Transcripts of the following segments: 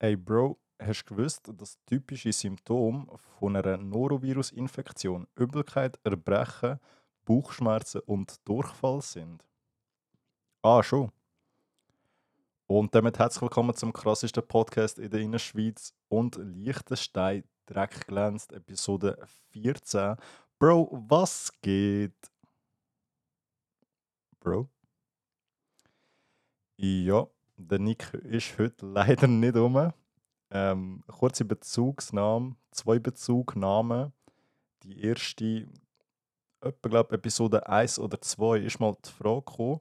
Ey Bro, hast du gewusst, dass typische Symptome von einer Norovirus-Infektion Übelkeit, Erbrechen, Bauchschmerzen und Durchfall sind? Ah, schon. Und damit herzlich willkommen zum krassesten Podcast in der Innerschweiz und Liechtenstein Dreck glänzt, Episode 14. Bro, was geht? Bro? Ja, der Nick ist heute leider nicht um. Ähm, kurze Bezugsnahme, zwei Bezugnahmen. Die erste, etwa, glaub, Episode 1 oder 2, ist mal die Frage gekommen,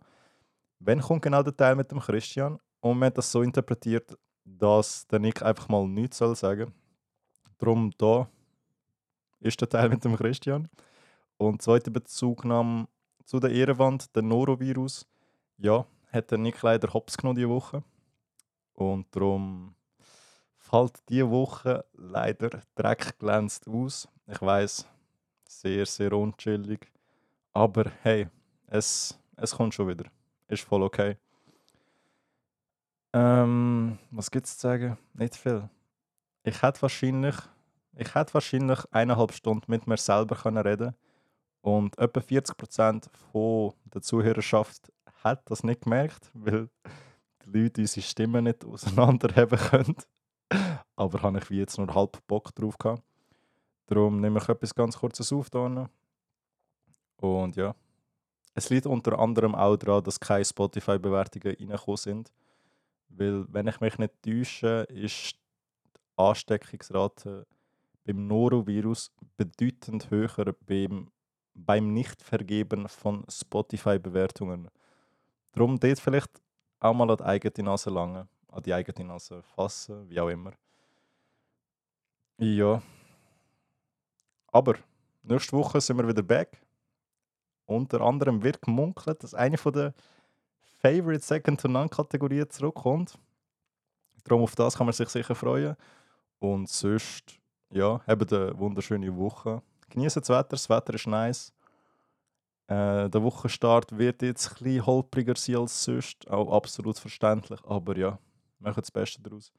wann kommt genau der Teil mit dem Christian? Und man hat das so interpretiert, dass der Nick einfach mal nichts soll sagen. Darum da ist der Teil mit dem Christian. Und zweite Bezugnahme zu der Ehrenwand, der Norovirus. Ja, hat der Nick leider Hops genommen diese Woche. Und darum fällt diese Woche leider Dreck glänzt aus. Ich weiß, sehr, sehr unchillig. Aber hey, es, es kommt schon wieder. Ist voll okay. Ähm, was es zu sagen? Nicht viel. Ich hätte wahrscheinlich, ich hätte wahrscheinlich eineinhalb Stunden mit mir selber können reden und etwa 40% von der Zuhörerschaft hat das nicht gemerkt, weil die Leute unsere Stimmen nicht auseinanderheben können. Aber habe ich wie jetzt nur halb Bock drauf gehabt. Darum nehme ich etwas ganz Kurzes auf. Hier. Und ja, es liegt unter anderem auch daran, dass keine Spotify-Bewertungen reingekommen sind. Weil, wenn ich mich nicht täusche, ist die Ansteckungsrate beim Norovirus bedeutend höher beim, beim Nichtvergeben von Spotify-Bewertungen. Darum dort vielleicht auch mal an die eigene Nase langen, an die eigene Nase fassen, wie auch immer. Ja. Aber nächste Woche sind wir wieder back. Unter anderem wird gemunkelt, dass eine von der Favorite Second to None Kategorien zurückkommt. Darum auf das kann man sich sicher freuen. Und sonst, ja, habt eine wunderschöne Woche. Genießen das Wetter, das Wetter ist nice. Äh, der Wochenstart wird jetzt ein bisschen holpriger sein als sonst, auch absolut verständlich, aber ja, machen das Beste daraus.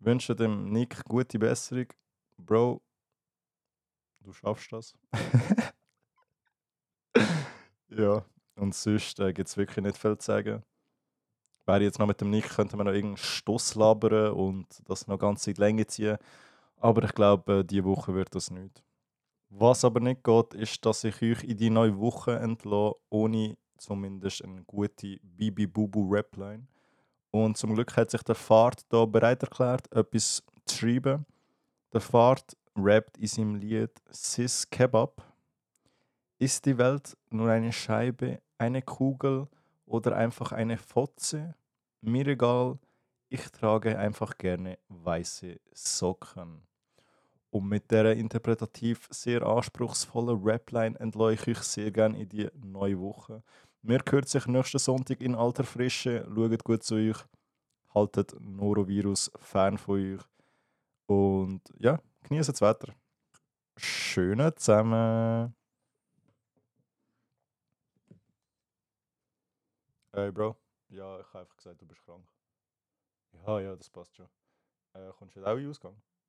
Wünsche dem Nick gute Besserung. Bro, du schaffst das. ja, und sonst äh, gibt es wirklich nicht viel zu sagen. Wäre jetzt noch mit dem Nick, könnte man noch irgendeinen Stoss labern und das noch ganz in die Länge ziehen. Aber ich glaube, äh, diese Woche wird das nicht. Was aber nicht geht, ist, dass ich euch in die neue Woche entlasse, ohne zumindest eine gute Bibi Bubu Rapline. Und zum Glück hat sich der Fahrt da bereit erklärt, etwas zu schreiben. Der Fahrt rappt in seinem Lied Sis Kebab. Ist die Welt nur eine Scheibe, eine Kugel oder einfach eine Fotze? Mir egal, ich trage einfach gerne weiße Socken. Und mit dieser interpretativ sehr anspruchsvollen Rapline entlasse ich sehr gerne in die neue Woche. Wir hören sich nächsten Sonntag in alter Frische. Schaut gut zu euch. Haltet Norovirus fern von euch. Und ja, genießt das Wetter. Schöne zusammen. Hey Bro. Ja, ich habe einfach gesagt, du bist krank. Ja, ja, das passt schon. Äh, kommst du jetzt auch in den Ausgang?